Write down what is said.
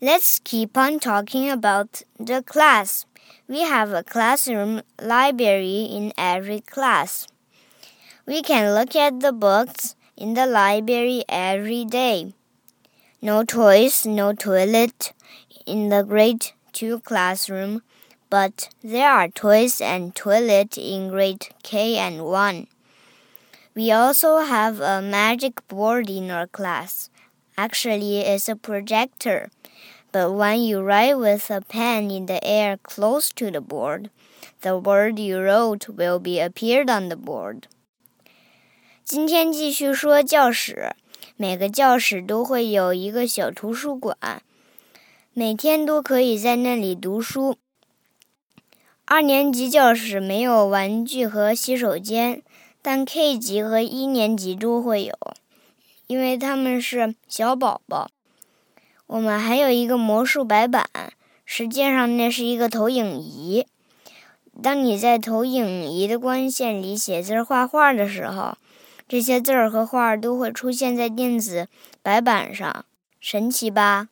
Let's keep on talking about the class. We have a classroom library in every class. We can look at the books in the library every day. No toys, no toilet in the grade 2 classroom, but there are toys and toilet in grade K and 1. We also have a magic board in our class Actually, it's a projector. But when you write with a pen in the air close to the board, the word you wrote will be appeared on the board. 今天继续说教室。每个教室都会有一个小图书馆，每天都可以在那里读书。二年级教室没有玩具和洗手间。但 K 级和一年级都会有， 因为他们是小宝宝。我们还有一个魔术白板，实际上那是一个投影仪。当你在投影仪的光线里写字画画的时候，这些字儿和画儿都会出现在电子白板上，神奇吧？